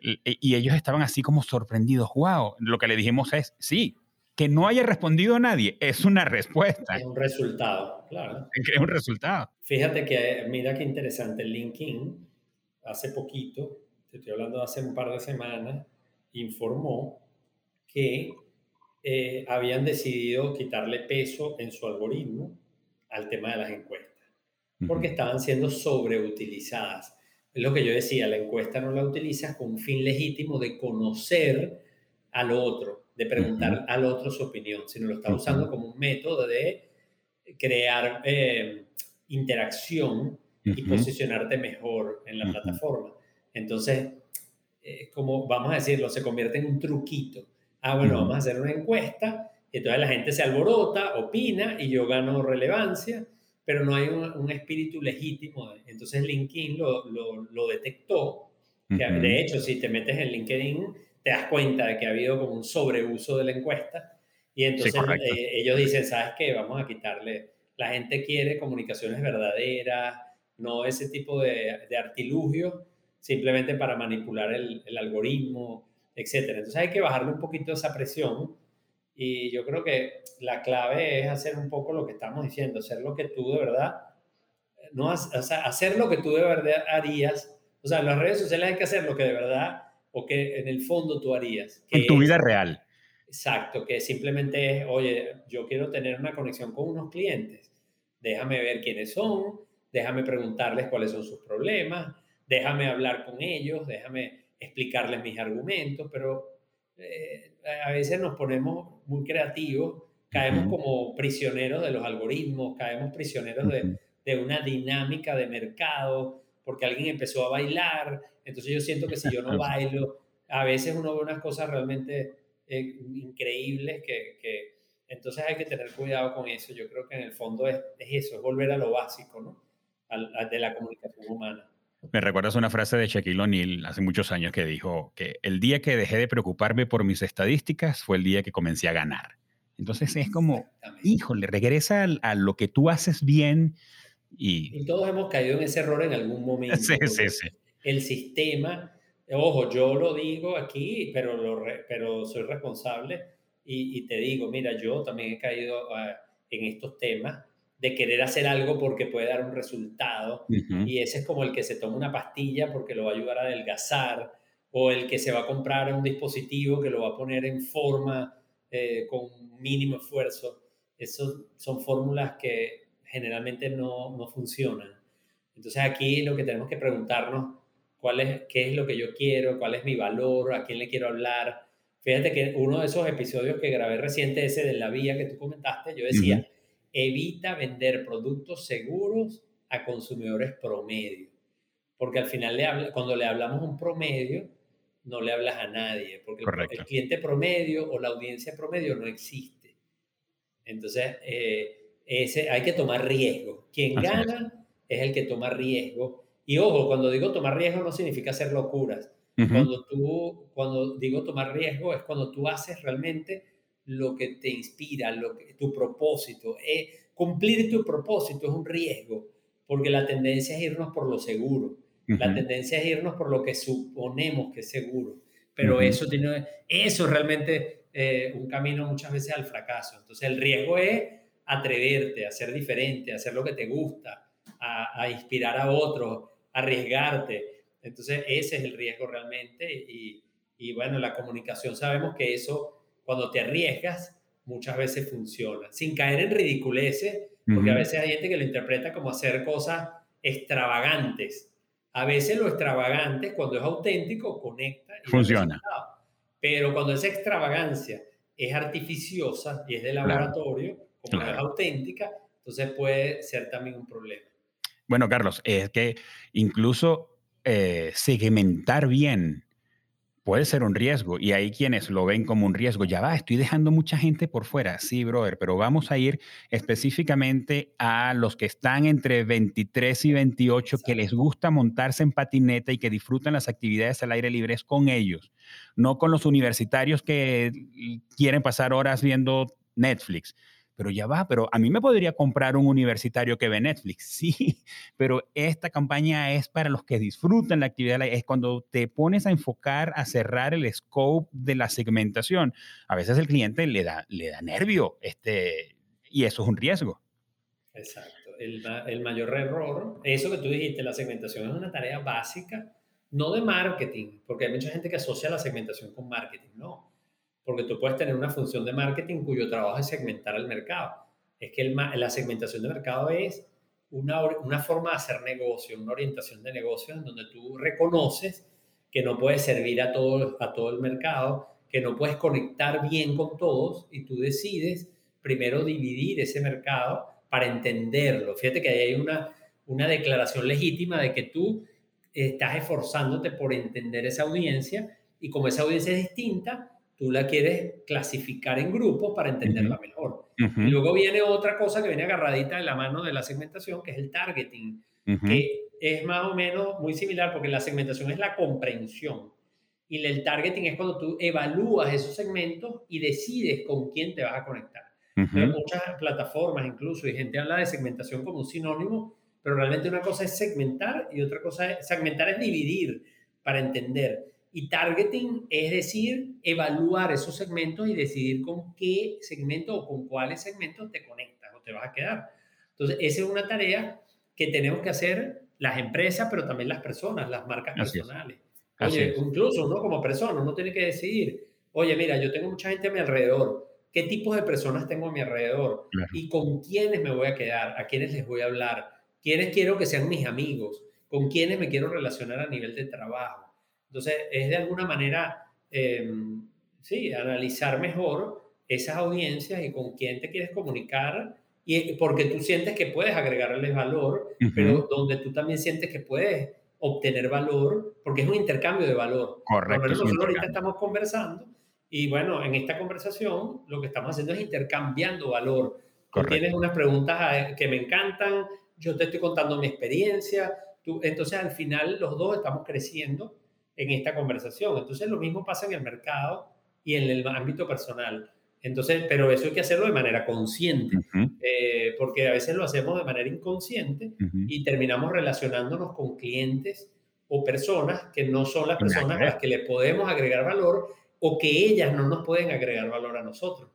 Speaker 1: y ellos estaban así como sorprendidos, wow, lo que le dijimos es, sí, que no haya respondido nadie es una respuesta.
Speaker 2: Es un resultado, claro.
Speaker 1: Es un resultado.
Speaker 2: Fíjate que, mira qué interesante, LinkedIn hace poquito, te estoy hablando de hace un par de semanas, informó que eh, habían decidido quitarle peso en su algoritmo al tema de las encuestas, porque estaban siendo sobreutilizadas. Es lo que yo decía, la encuesta no la utilizas con un fin legítimo de conocer al otro, de preguntar al otro su opinión, sino lo está usando como un método de crear eh, interacción y posicionarte mejor en la plataforma. Entonces, como vamos a decirlo, se convierte en un truquito. Ah, bueno, vamos a hacer una encuesta, y entonces la gente se alborota, opina y yo gano relevancia, pero no hay un, espíritu legítimo. Entonces LinkedIn lo, lo, detectó. Que, De hecho, si te metes en LinkedIn, te das cuenta de que ha habido como un sobreuso de la encuesta Y entonces eh, ellos dicen, ¿sabes qué? Vamos a quitarle. La gente quiere comunicaciones verdaderas, no ese tipo de, de artilugios, simplemente para manipular el, el algoritmo, etc. Entonces hay que bajarle un poquito esa presión. Y yo creo que la clave es hacer un poco lo que estamos diciendo, hacer lo que tú de verdad, no, o sea, hacer lo que tú de verdad harías. O sea, en las redes sociales hay que hacer lo que de verdad o que en el fondo tú harías.
Speaker 1: en tu vida real.
Speaker 2: Exacto, que simplemente es, oye, yo quiero tener una conexión con unos clientes, déjame ver quiénes son, déjame preguntarles cuáles son sus problemas, déjame hablar con ellos, déjame explicarles mis argumentos, pero eh, a veces nos ponemos muy creativos, caemos como prisioneros de los algoritmos, caemos prisioneros de, de una dinámica de mercado, porque alguien empezó a bailar, entonces yo siento que si yo no bailo, a veces uno ve unas cosas realmente eh, increíbles que, que, entonces hay que tener cuidado con eso. Yo creo que en el fondo es, es eso, es volver a lo básico, ¿no? de la comunicación humana.
Speaker 1: Me recuerdas una frase de Shaquille O'Neal hace muchos años que dijo que el día que dejé de preocuparme por mis estadísticas fue el día que comencé a ganar. Entonces es como, híjole, regresa a, lo que tú haces bien y...
Speaker 2: y... todos hemos caído en ese error en algún momento.
Speaker 1: Sí, sí, sí.
Speaker 2: El sistema Ojo, yo lo digo aquí, pero, lo pero soy responsable y, te digo, mira, yo también he caído ah, en estos temas de querer hacer algo porque puede dar un resultado y ese es como el que se toma una pastilla porque lo va a ayudar a adelgazar o el que se va a comprar un dispositivo que lo va a poner en forma eh, con mínimo esfuerzo. Esas son fórmulas que generalmente no, no funcionan. Entonces aquí lo que tenemos que preguntarnos cuál es, qué es lo que yo quiero, cuál es mi valor, a quién le quiero hablar. Fíjate que uno de esos episodios que grabé reciente, ese de la vía que tú comentaste, yo decía, evita vender productos seguros a consumidores promedio. Porque al final, le cuando le hablamos un promedio, no le hablas a nadie, porque el, cliente promedio o la audiencia promedio no existe. Entonces, eh, ese, hay que tomar riesgo. Quien gana es el que toma riesgo y ojo, cuando digo tomar riesgo no significa hacer locuras. Cuando tú, cuando digo tomar riesgo es cuando tú haces realmente lo que te inspira, lo que, tu propósito. Eh, cumplir tu propósito es un riesgo, porque la tendencia es irnos por lo seguro. La tendencia es irnos por lo que suponemos que es seguro. Pero eso, tiene, eso es realmente eh, un camino muchas veces al fracaso. Entonces el riesgo es atreverte a ser diferente, a hacer lo que te gusta, a, a inspirar a otros, arriesgarte. Entonces, ese es el riesgo realmente. Y, y bueno, la comunicación sabemos que eso, cuando te arriesgas, muchas veces funciona, sin caer en ridiculeces, porque a veces hay gente que lo interpreta como hacer cosas extravagantes. A veces lo extravagante, cuando es auténtico, conecta.
Speaker 1: Y funciona.
Speaker 2: Pero cuando esa extravagancia es artificiosa y es de laboratorio, como es auténtica, entonces puede ser también un problema.
Speaker 1: Bueno, Carlos, es que incluso eh, segmentar bien puede ser un riesgo y hay quienes lo ven como un riesgo. Ya va, estoy dejando mucha gente por fuera. Sí, brother, pero vamos a ir específicamente a los que están entre 23 y 28 que les gusta montarse en patineta y que disfrutan las actividades al aire libre es con ellos, no con los universitarios que quieren pasar horas viendo Netflix pero ya va, pero a mí me podría comprar un universitario que ve Netflix, sí, pero esta campaña es para los que disfrutan la actividad, es cuando te pones a enfocar, a cerrar el scope de la segmentación. A veces el cliente le da, le da nervio, este, y eso es un riesgo.
Speaker 2: Exacto. El, el mayor error, eso que tú dijiste, la segmentación es una tarea básica, no de marketing, porque hay mucha gente que asocia la segmentación con marketing, no porque tú puedes tener una función de marketing cuyo trabajo es segmentar el mercado. Es que la segmentación de mercado es una, una forma de hacer negocio, una orientación de negocio en donde tú reconoces que no puedes servir a todo, a todo el mercado, que no puedes conectar bien con todos y tú decides primero dividir ese mercado para entenderlo. Fíjate que ahí hay una, una declaración legítima de que tú estás esforzándote por entender esa audiencia y como esa audiencia es distinta, tú la quieres clasificar en grupos para entenderla mejor. Y luego viene otra cosa que viene agarradita de la mano de la segmentación, que es el targeting, que es más o menos muy similar porque la segmentación es la comprensión. Y el targeting es cuando tú evalúas esos segmentos y decides con quién te vas a conectar. Hay muchas plataformas incluso y gente habla de segmentación como un sinónimo, pero realmente una cosa es segmentar y otra cosa es segmentar es dividir para entender. Y targeting es decir, evaluar esos segmentos y decidir con qué segmento o con cuáles segmentos te conectas o te vas a quedar. Entonces, esa es una tarea que tenemos que hacer las empresas, pero también las personas, las marcas personales. Oye, incluso ¿no? como persona, uno tiene que decidir, oye, mira, yo tengo mucha gente a mi alrededor, ¿qué tipos de personas tengo a mi alrededor? ¿Y con quiénes me voy a quedar? ¿A quiénes les voy a hablar? ¿Quiénes quiero que sean mis amigos? ¿Con quiénes me quiero relacionar a nivel de trabajo? Entonces, es de alguna manera, em, sí, analizar mejor esas audiencias y con quién te quieres comunicar y porque tú sientes que puedes agregarles valor, pero donde tú también sientes que puedes obtener valor, porque es un intercambio de valor.
Speaker 1: Correcto.
Speaker 2: Nosotros ahorita estamos conversando y bueno, en esta conversación lo que estamos haciendo es intercambiando valor. Tú tienes unas preguntas que me encantan, yo te estoy contando mi experiencia, tú, entonces al final los dos estamos creciendo en esta conversación. Entonces lo mismo pasa en el mercado y en el ámbito personal. Entonces, pero eso hay que hacerlo de manera consciente, eh, porque a veces lo hacemos de manera inconsciente y terminamos relacionándonos con clientes o personas que no son las personas a las que le podemos agregar valor o que ellas no nos pueden agregar valor a nosotros.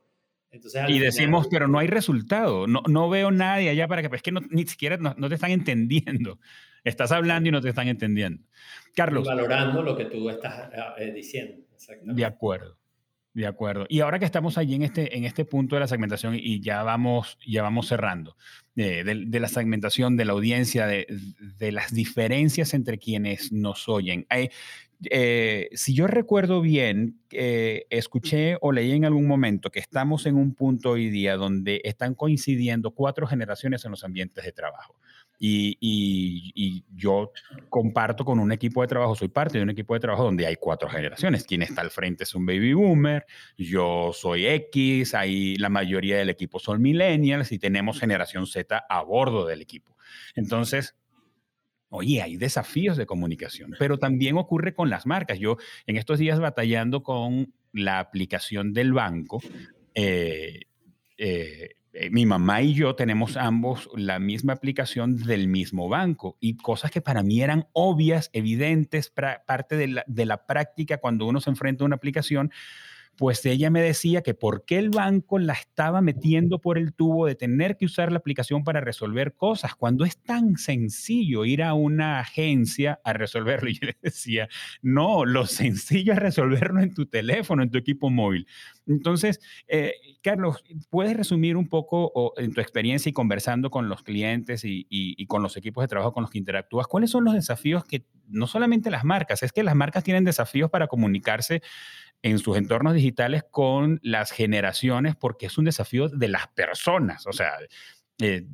Speaker 1: Entonces, y decimos, pero no hay resultado, no, no veo nadie allá para que, pues, es que no, ni siquiera no, te están entendiendo. Estás hablando y no te están entendiendo. Carlos.
Speaker 2: valorando lo que tú estás eh, diciendo.
Speaker 1: De acuerdo. De acuerdo. Y ahora que estamos allí en este, en este punto de la segmentación y ya vamos, ya vamos cerrando, eh, de, la segmentación de la audiencia, de, de, las diferencias entre quienes nos oyen. Hay, eh, si yo recuerdo bien, eh, escuché o leí en algún momento que estamos en un punto hoy día donde están coincidiendo cuatro generaciones en los ambientes de trabajo. Y, yo comparto con un equipo de trabajo, soy parte de un equipo de trabajo donde hay cuatro generaciones. Quien está al frente es un baby boomer, yo soy X, ahí la mayoría del equipo son millennials y tenemos generación Z a bordo del equipo. Entonces, Oye, hay desafíos de comunicación, pero también ocurre con las marcas. Yo en estos días batallando con la aplicación del banco, eh, eh, eh, mi mamá y yo tenemos ambos la misma aplicación del mismo banco y cosas que para mí eran obvias, evidentes, parte de la, de la práctica cuando uno se enfrenta a una aplicación, pues ella me decía que por qué el banco la estaba metiendo por el tubo de tener que usar la aplicación para resolver cosas, cuando es tan sencillo ir a una agencia a resolverlo. Y yo le decía, no, lo sencillo es resolverlo en tu teléfono, en tu equipo móvil. Entonces, eh, Carlos, ¿puedes resumir un poco en tu experiencia y conversando con los clientes y, y con los equipos de trabajo con los que interactúas? ¿Cuáles son los desafíos que no solamente las marcas, es que las marcas tienen desafíos para comunicarse en sus entornos digitales con las generaciones porque es un desafío de las personas, o sea, eh,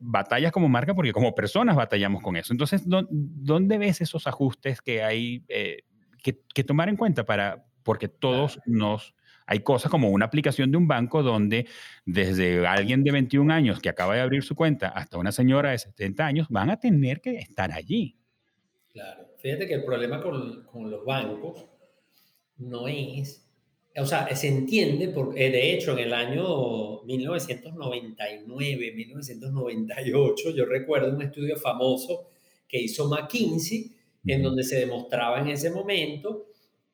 Speaker 1: batallas como marca porque como personas batallamos con eso. Entonces, ¿dónde ves esos ajustes que hay eh, que, tomar en cuenta para, porque todos nos... Hay cosas como una aplicación de un banco donde desde alguien de 21 años que acaba de abrir su cuenta hasta una señora de 70 años van a tener que estar allí.
Speaker 2: Claro, fíjate que el problema con, con los bancos no es, o sea, se entiende, porque de hecho en el año 1999, 1998, yo recuerdo un estudio famoso que hizo McKinsey, en donde se demostraba en ese momento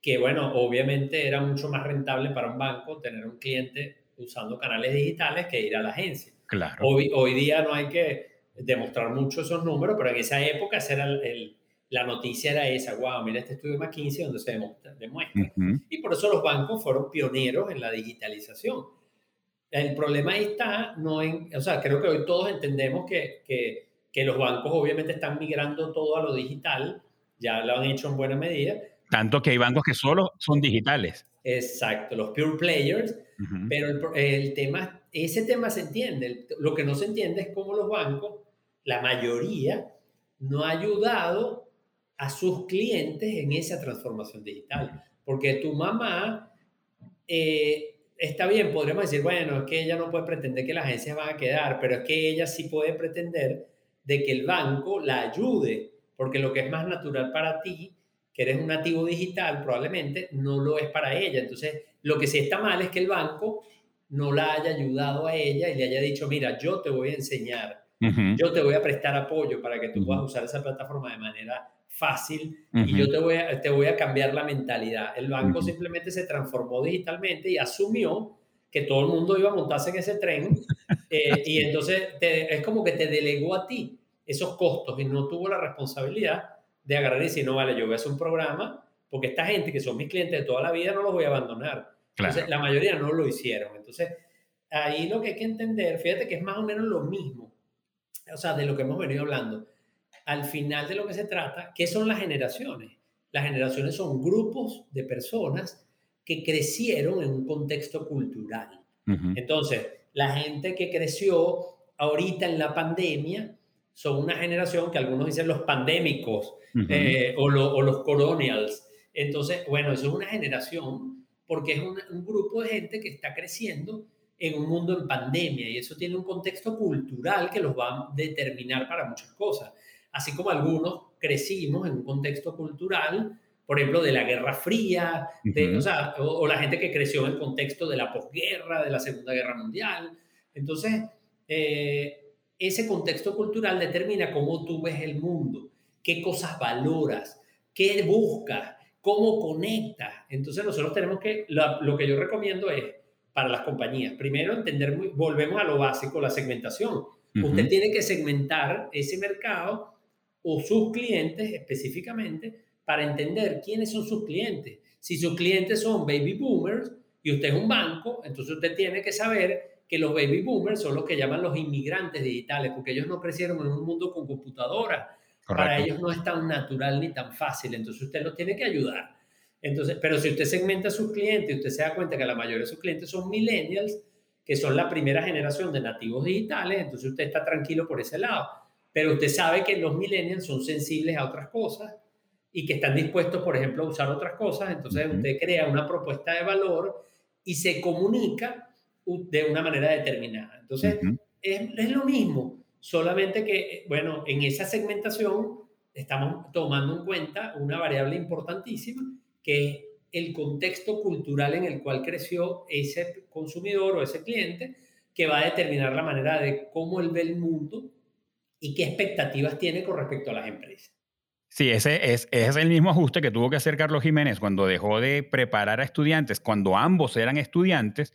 Speaker 2: que, bueno, obviamente era mucho más rentable para un banco tener un cliente usando canales digitales que ir a la agencia.
Speaker 1: Claro.
Speaker 2: Hoy, hoy día no hay que demostrar mucho esos números, pero en esa época ese era el la noticia era esa, wow, mira este estudio de McKinsey donde se demuestra. Y por eso los bancos fueron pioneros en la digitalización. El problema ahí está, no en, o sea, creo que hoy todos entendemos que, que, que los bancos obviamente están migrando todo a lo digital, ya lo han hecho en buena medida.
Speaker 1: Tanto que hay bancos que solo son digitales.
Speaker 2: Exacto, los pure players, pero el, el, tema, ese tema se entiende. Lo que no se entiende es cómo los bancos, la mayoría, no ha ayudado a sus clientes en esa transformación digital. Porque tu mamá, eh, está bien, podríamos decir, bueno, es que ella no puede pretender que las agencias van a quedar, pero es que ella sí puede pretender de que el banco la ayude, porque lo que es más natural para ti que eres un nativo digital, probablemente no lo es para ella. Entonces, lo que sí está mal es que el banco no la haya ayudado a ella y le haya dicho, mira, yo te voy a enseñar, yo te voy a prestar apoyo para que tú puedas usar esa plataforma de manera fácil y yo te voy, a, te voy a cambiar la mentalidad. El banco simplemente se transformó digitalmente y asumió que todo el mundo iba a montarse en ese tren eh, y entonces es como que te delegó a ti esos costos y no tuvo la responsabilidad de agarrar y decir, no, vale, yo voy a hacer un programa porque esta gente que son mis clientes de toda la vida no los voy a abandonar. Entonces, la mayoría no lo hicieron. Entonces, ahí lo que hay que entender, fíjate que es más o menos lo mismo, o sea, de lo que hemos venido hablando. Al final de lo que se trata, ¿qué son las generaciones? Las generaciones son grupos de personas que crecieron en un contexto cultural. Entonces, la gente que creció ahorita en la pandemia son una generación que algunos dicen los pandémicos eh, o, los colonials. Entonces, bueno, eso es una generación porque es un, grupo de gente que está creciendo en un mundo en pandemia y eso tiene un contexto cultural que los va a determinar para muchas cosas. Así como algunos crecimos en un contexto cultural, por ejemplo, de la Guerra Fría, o, la gente que creció en el contexto de la posguerra, de la Segunda Guerra Mundial. Entonces, eh, ese contexto cultural determina cómo tú ves el mundo, qué cosas valoras, qué buscas, cómo conectas. Entonces nosotros tenemos que, lo, que yo recomiendo es para las compañías, primero entender, volvemos a lo básico, la segmentación. Usted tiene que segmentar ese mercado o sus clientes específicamente para entender quiénes son sus clientes. Si sus clientes son baby boomers y usted es un banco, entonces usted tiene que saber que los baby boomers son los que llaman los inmigrantes digitales, porque ellos no crecieron en un mundo con computadora. Para ellos no es tan natural ni tan fácil, entonces usted los tiene que ayudar. Entonces, pero si usted segmenta a sus clientes, usted se da cuenta que la mayoría de sus clientes son millennials, que son la primera generación de nativos digitales, entonces usted está tranquilo por ese lado. Pero usted sabe que los millennials son sensibles a otras cosas y que están dispuestos, por ejemplo, a usar otras cosas, entonces usted crea una propuesta de valor y se comunica de una manera determinada. Entonces, es, es, lo mismo, solamente que, bueno, en esa segmentación estamos tomando en cuenta una variable importantísima, que es el contexto cultural en el cual creció ese consumidor o ese cliente, que va a determinar la manera de cómo él ve el mundo y qué expectativas tiene con respecto a las empresas.
Speaker 1: Sí, ese es, es, el mismo ajuste que tuvo que hacer Carlos Jiménez cuando dejó de preparar a estudiantes, cuando ambos eran estudiantes,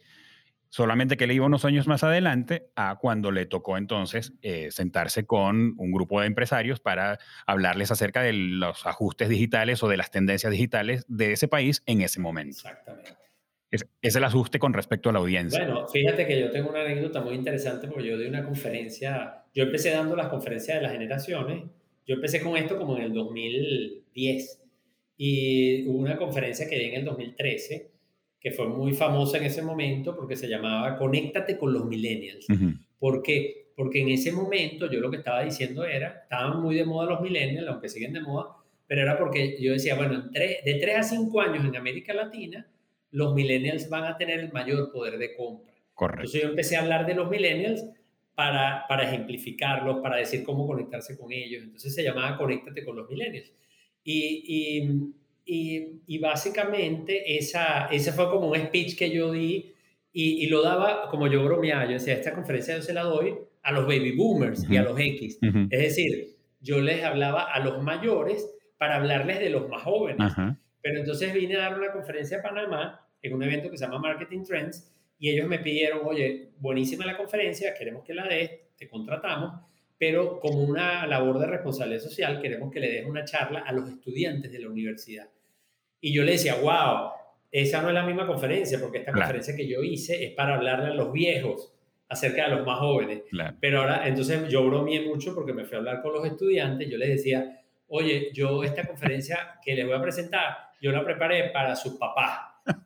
Speaker 1: Solamente que le iba unos años más adelante a cuando le tocó entonces eh, sentarse con un grupo de empresarios para hablarles acerca de los ajustes digitales o de las tendencias digitales de ese país en ese momento.
Speaker 2: Exactamente.
Speaker 1: Es, es el ajuste con respecto a la audiencia.
Speaker 2: Bueno, fíjate que yo tengo una anécdota muy interesante porque yo di una conferencia, yo empecé dando las conferencias de las generaciones, yo empecé con esto como en el 2010 y hubo una conferencia que di en el 2013 que fue muy famosa en ese momento porque se llamaba Conéctate con los millennials. ¿Por qué? Porque en ese momento yo lo que estaba diciendo era, estaban muy de moda los millennials, aunque siguen de moda, pero era porque yo decía, bueno, de 3 a 5 años en América Latina, los millennials van a tener el mayor poder de compra.
Speaker 1: Correcto.
Speaker 2: Entonces yo empecé a hablar de los millennials para, para ejemplificarlos, para decir cómo conectarse con ellos. Entonces se llamaba Conéctate con los millennials. Y, y y, básicamente esa, ese fue como un speech que yo di y, lo daba como yo bromeaba. Yo decía, esta conferencia yo se la doy a los baby boomers y a los X. Es decir, yo les hablaba a los mayores para hablarles de los más jóvenes. Pero entonces vine a dar una conferencia a Panamá en un evento que se llama Marketing Trends y ellos me pidieron, oye, buenísima la conferencia, queremos que la des, te contratamos, pero como una labor de responsabilidad social queremos que le des una charla a los estudiantes de la universidad. Y yo le decía, wow, esa no es la misma conferencia, porque esta conferencia que yo hice es para hablarle a los viejos acerca de los más jóvenes. Pero ahora, entonces yo bromeé mucho porque me fui a hablar con los estudiantes, yo les decía, oye, yo esta conferencia que les voy a presentar, yo la preparé para sus papás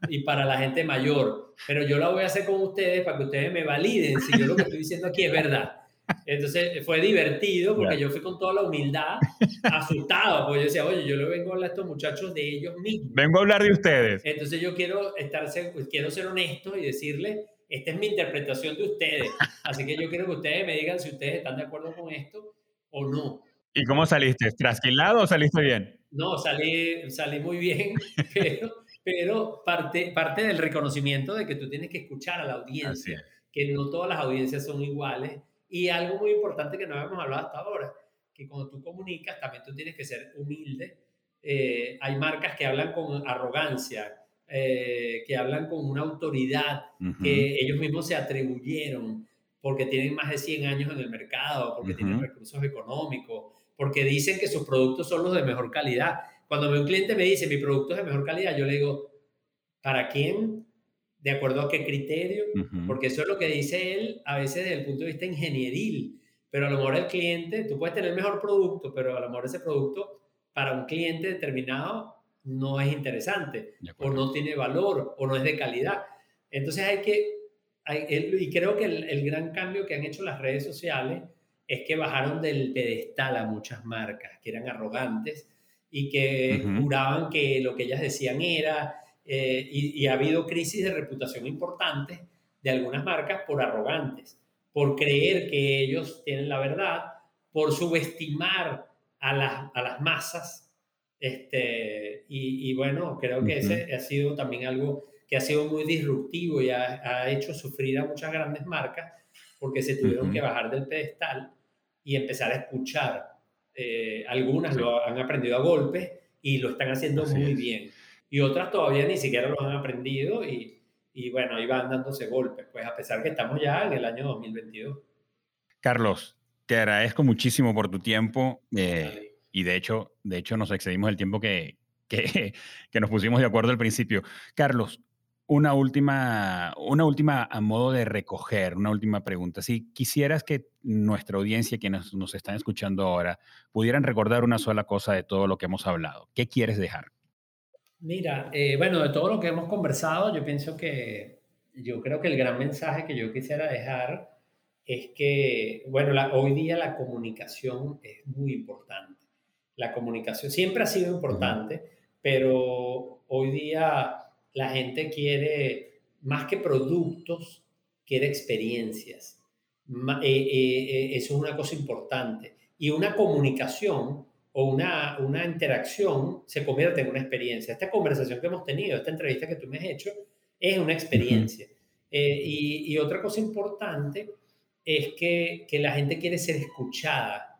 Speaker 2: y para la gente mayor, pero yo la voy a hacer con ustedes para que ustedes me validen si yo lo que estoy diciendo aquí es verdad. Entonces fue divertido porque yo fui con toda la humildad, asustado, porque yo decía, oye, yo le vengo a hablar a estos muchachos de ellos mismos.
Speaker 1: Vengo a hablar de ustedes.
Speaker 2: Entonces yo quiero, estar, quiero ser honesto y decirle, esta es mi interpretación de ustedes. Así que yo quiero que ustedes me digan si ustedes están de acuerdo con esto o no.
Speaker 1: ¿Y cómo saliste? ¿Trasquilado o saliste bien?
Speaker 2: No, salí, salí muy bien, pero, pero parte, parte del reconocimiento de que tú tienes que escuchar a la audiencia, que no todas las audiencias son iguales. Y algo muy importante que no habíamos hablado hasta ahora, que cuando tú comunicas también tú tienes que ser humilde. Eh, hay marcas que hablan con arrogancia, eh, que hablan con una autoridad que ellos mismos se atribuyeron porque tienen más de 100 años en el mercado, porque tienen recursos económicos, porque dicen que sus productos son los de mejor calidad. Cuando un cliente me dice mi producto es de mejor calidad, yo le digo, ¿para quién? ¿De acuerdo a qué criterio? Porque eso es lo que dice él a veces desde el punto de vista ingenieril. Pero a lo mejor el cliente, tú puedes tener el mejor producto, pero a lo mejor ese producto para un cliente determinado no es interesante, o no tiene valor, o no es de calidad. Entonces hay que, y creo que el, gran cambio que han hecho las redes sociales es que bajaron del pedestal a muchas marcas que eran arrogantes y que juraban que lo que ellas decían era, eh, y, ha habido crisis de reputación importantes de algunas marcas por arrogantes, por creer que ellos tienen la verdad, por subestimar a las, a las masas este, y, bueno, creo que ese ha sido también algo que ha sido muy disruptivo y ha, hecho sufrir a muchas grandes marcas porque se tuvieron que bajar del pedestal y empezar a escuchar. Eh, algunas lo han aprendido a golpes y lo están haciendo muy bien. Y otras todavía ni siquiera lo han aprendido y, y bueno, ahí van dándose golpes, pues a pesar que estamos ya en el año 2022.
Speaker 1: Carlos, te agradezco muchísimo por tu tiempo. Eh, y de hecho, de hecho nos excedimos el tiempo que, que, que, nos pusimos de acuerdo al principio. Carlos, una última, una última a modo de recoger, una última pregunta. Si quisieras que nuestra audiencia, quienes nos están escuchando ahora, pudieran recordar una sola cosa de todo lo que hemos hablado, ¿qué quieres dejar?
Speaker 2: Mira, eh, bueno, de todo lo que hemos conversado, yo pienso que, yo creo que el gran mensaje que yo quisiera dejar es que, bueno, hoy día la comunicación es muy importante la comunicación siempre ha sido importante, pero hoy día la gente quiere, más que productos, quiere experiencias. Eh, eh, eh, eso es una cosa importante. Y una comunicación o una, una interacción se convierte en una experiencia. Esta conversación que hemos tenido, esta entrevista que tú me has hecho, es una experiencia. y, y, otra cosa importante es que, que la gente quiere ser escuchada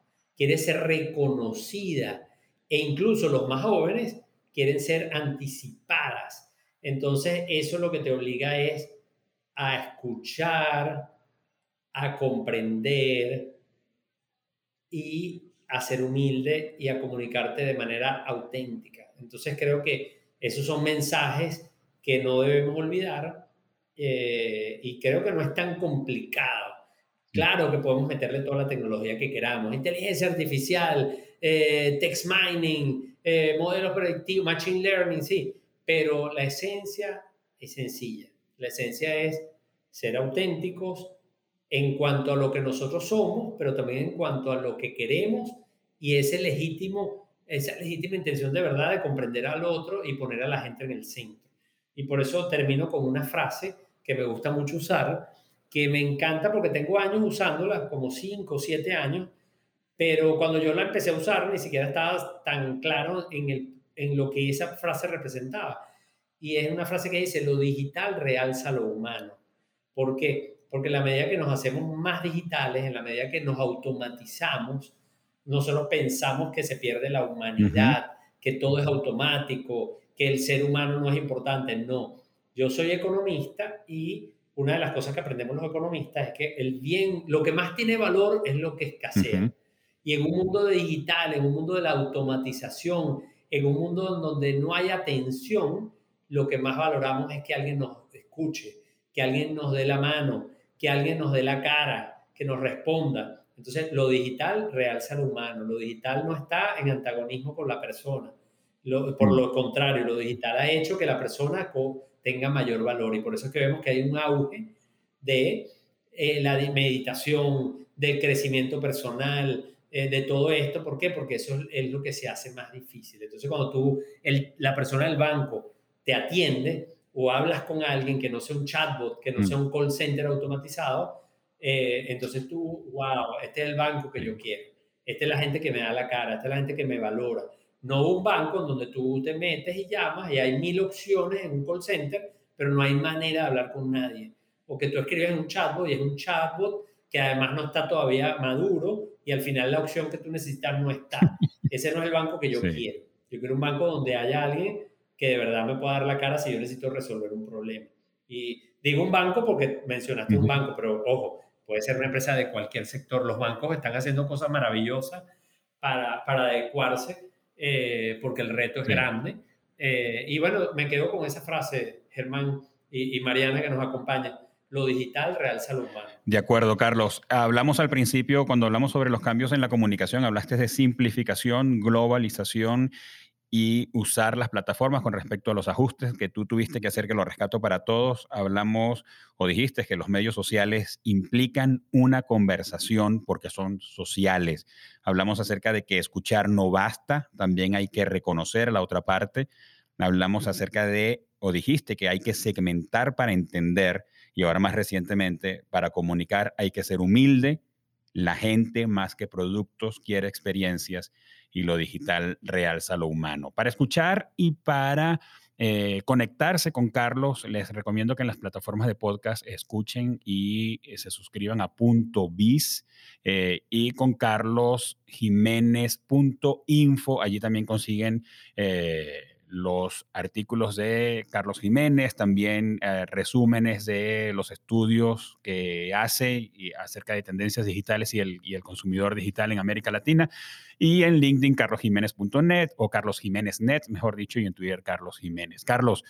Speaker 2: quiere ser reconocida e incluso los más jóvenes quieren ser anticipadas. Entonces, eso lo que te obliga es a escuchar, a comprender y a ser humilde y a comunicarte de manera auténtica. Entonces, creo que esos son mensajes que no debemos olvidar eh, y creo que no es tan complicado Claro que podemos meterle toda la tecnología que queramos, inteligencia artificial, eh, text mining, eh, modelos predictivos, machine learning, sí, pero la esencia es sencilla. La esencia es ser auténticos en cuanto a lo que nosotros somos, pero también en cuanto a lo que queremos y ese legítimo, esa legítima intención de verdad de comprender al otro y poner a la gente en el centro. Y por eso termino con una frase que me gusta mucho usar, que me encanta porque tengo años usándola, como 5 o 7 años, pero cuando yo la empecé a usar ni siquiera estaba tan claro en, el, en lo que esa frase representaba. Y es una frase que dice, lo digital realza lo humano. ¿Por qué? Porque en la medida que nos hacemos más digitales, en la medida que nos automatizamos, nosotros pensamos que se pierde la humanidad, que todo es automático, que el ser humano no es importante. No, yo soy economista y una de las cosas que aprendemos los economistas es que el bien, lo que más tiene valor es lo que escasea. Y en un mundo digital, en un mundo de la automatización, en un mundo donde no hay atención, lo que más valoramos es que alguien nos escuche, que alguien nos dé la mano, que alguien nos dé la cara, que nos responda. Entonces, lo digital realza al humano, lo digital no está en antagonismo con la persona. por mm. lo contrario, lo digital ha hecho que la persona tenga mayor valor. Y por eso es que vemos que hay un auge de eh, la meditación, del crecimiento personal, eh, de todo esto. ¿Por qué? Porque eso es lo que se hace más difícil. Entonces, cuando tú, el, la persona del banco te atiende o hablas con alguien que no sea un chatbot, que no sea un call center automatizado, eh, entonces tú, wow, este es el banco que yo quiero. esta es la gente que me da la cara, esta es la gente que me valora. No un banco en donde tú te metes y llamas y hay mil opciones en un call center, pero no hay manera de hablar con nadie. O que tú escribes un chatbot y es un chatbot que además no está todavía maduro y al final la opción que tú necesitas no está. Ese no es el banco que yo quiero. Yo quiero un banco donde haya alguien que de verdad me pueda dar la cara si yo necesito resolver un problema. Y digo un banco porque mencionaste un banco, pero ojo, puede ser una empresa de cualquier sector. Los bancos están haciendo cosas maravillosas para, para adecuarse eh, porque el reto es grande. Eh, y bueno, me quedo con esa frase, Germán y, y Mariana que nos acompaña lo digital realza lo humano.
Speaker 1: De acuerdo, Carlos. Hablamos al principio, cuando hablamos sobre los cambios en la comunicación, hablaste de simplificación, globalización y usar las plataformas con respecto a los ajustes que tú tuviste que hacer, que lo rescato para todos. Hablamos o dijiste que los medios sociales implican una conversación porque son sociales. Hablamos acerca de que escuchar no basta, también hay que reconocer la otra parte. Hablamos acerca de, o dijiste que hay que segmentar para entender y ahora más recientemente, para comunicar hay que ser humilde. La gente más que productos quiere experiencias y lo digital realza lo humano. Para escuchar y para eh, conectarse con Carlos, les recomiendo que en las plataformas de podcast escuchen y eh, se suscriban a Punto Biz eh, y con Carlos Jiménez.info. Allí también consiguen los artículos de Carlos Jiménez, también eh, resúmenes de los estudios que hace y acerca de tendencias digitales y el, y el, consumidor digital en América Latina. Y en LinkedIn, carlosjiménez.net o carlosjiméneznet, mejor dicho, y en Twitter, Carlos Jiménez. Carlos,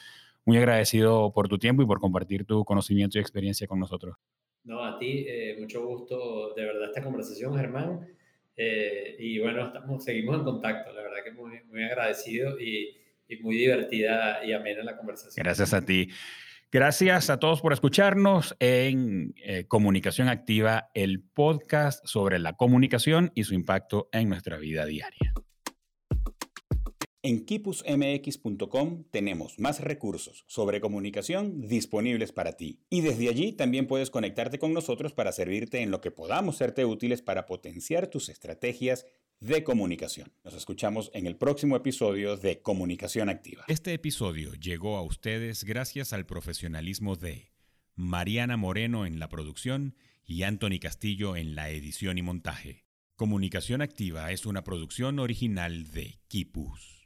Speaker 1: muy agradecido por tu tiempo y por compartir tu conocimiento y experiencia con nosotros.
Speaker 2: No, a ti, eh, mucho gusto de verdad esta conversación, Germán. Eh, y bueno, estamos, seguimos en contacto, la verdad que muy, muy agradecido y y muy divertida y amena la conversación.
Speaker 1: Gracias a ti. Gracias a todos por escucharnos en eh, Comunicación Activa, el podcast sobre la comunicación y su impacto en nuestra vida diaria. En kipusmx.com tenemos más recursos sobre comunicación disponibles para ti. Y desde allí también puedes conectarte con nosotros para servirte en lo que podamos serte útiles para potenciar tus estrategias de comunicación. Nos escuchamos en el próximo episodio de Comunicación Activa. Este episodio llegó a ustedes gracias al profesionalismo de Mariana Moreno en la producción y Anthony Castillo en la edición y montaje. Comunicación Activa es una producción original de Kipus.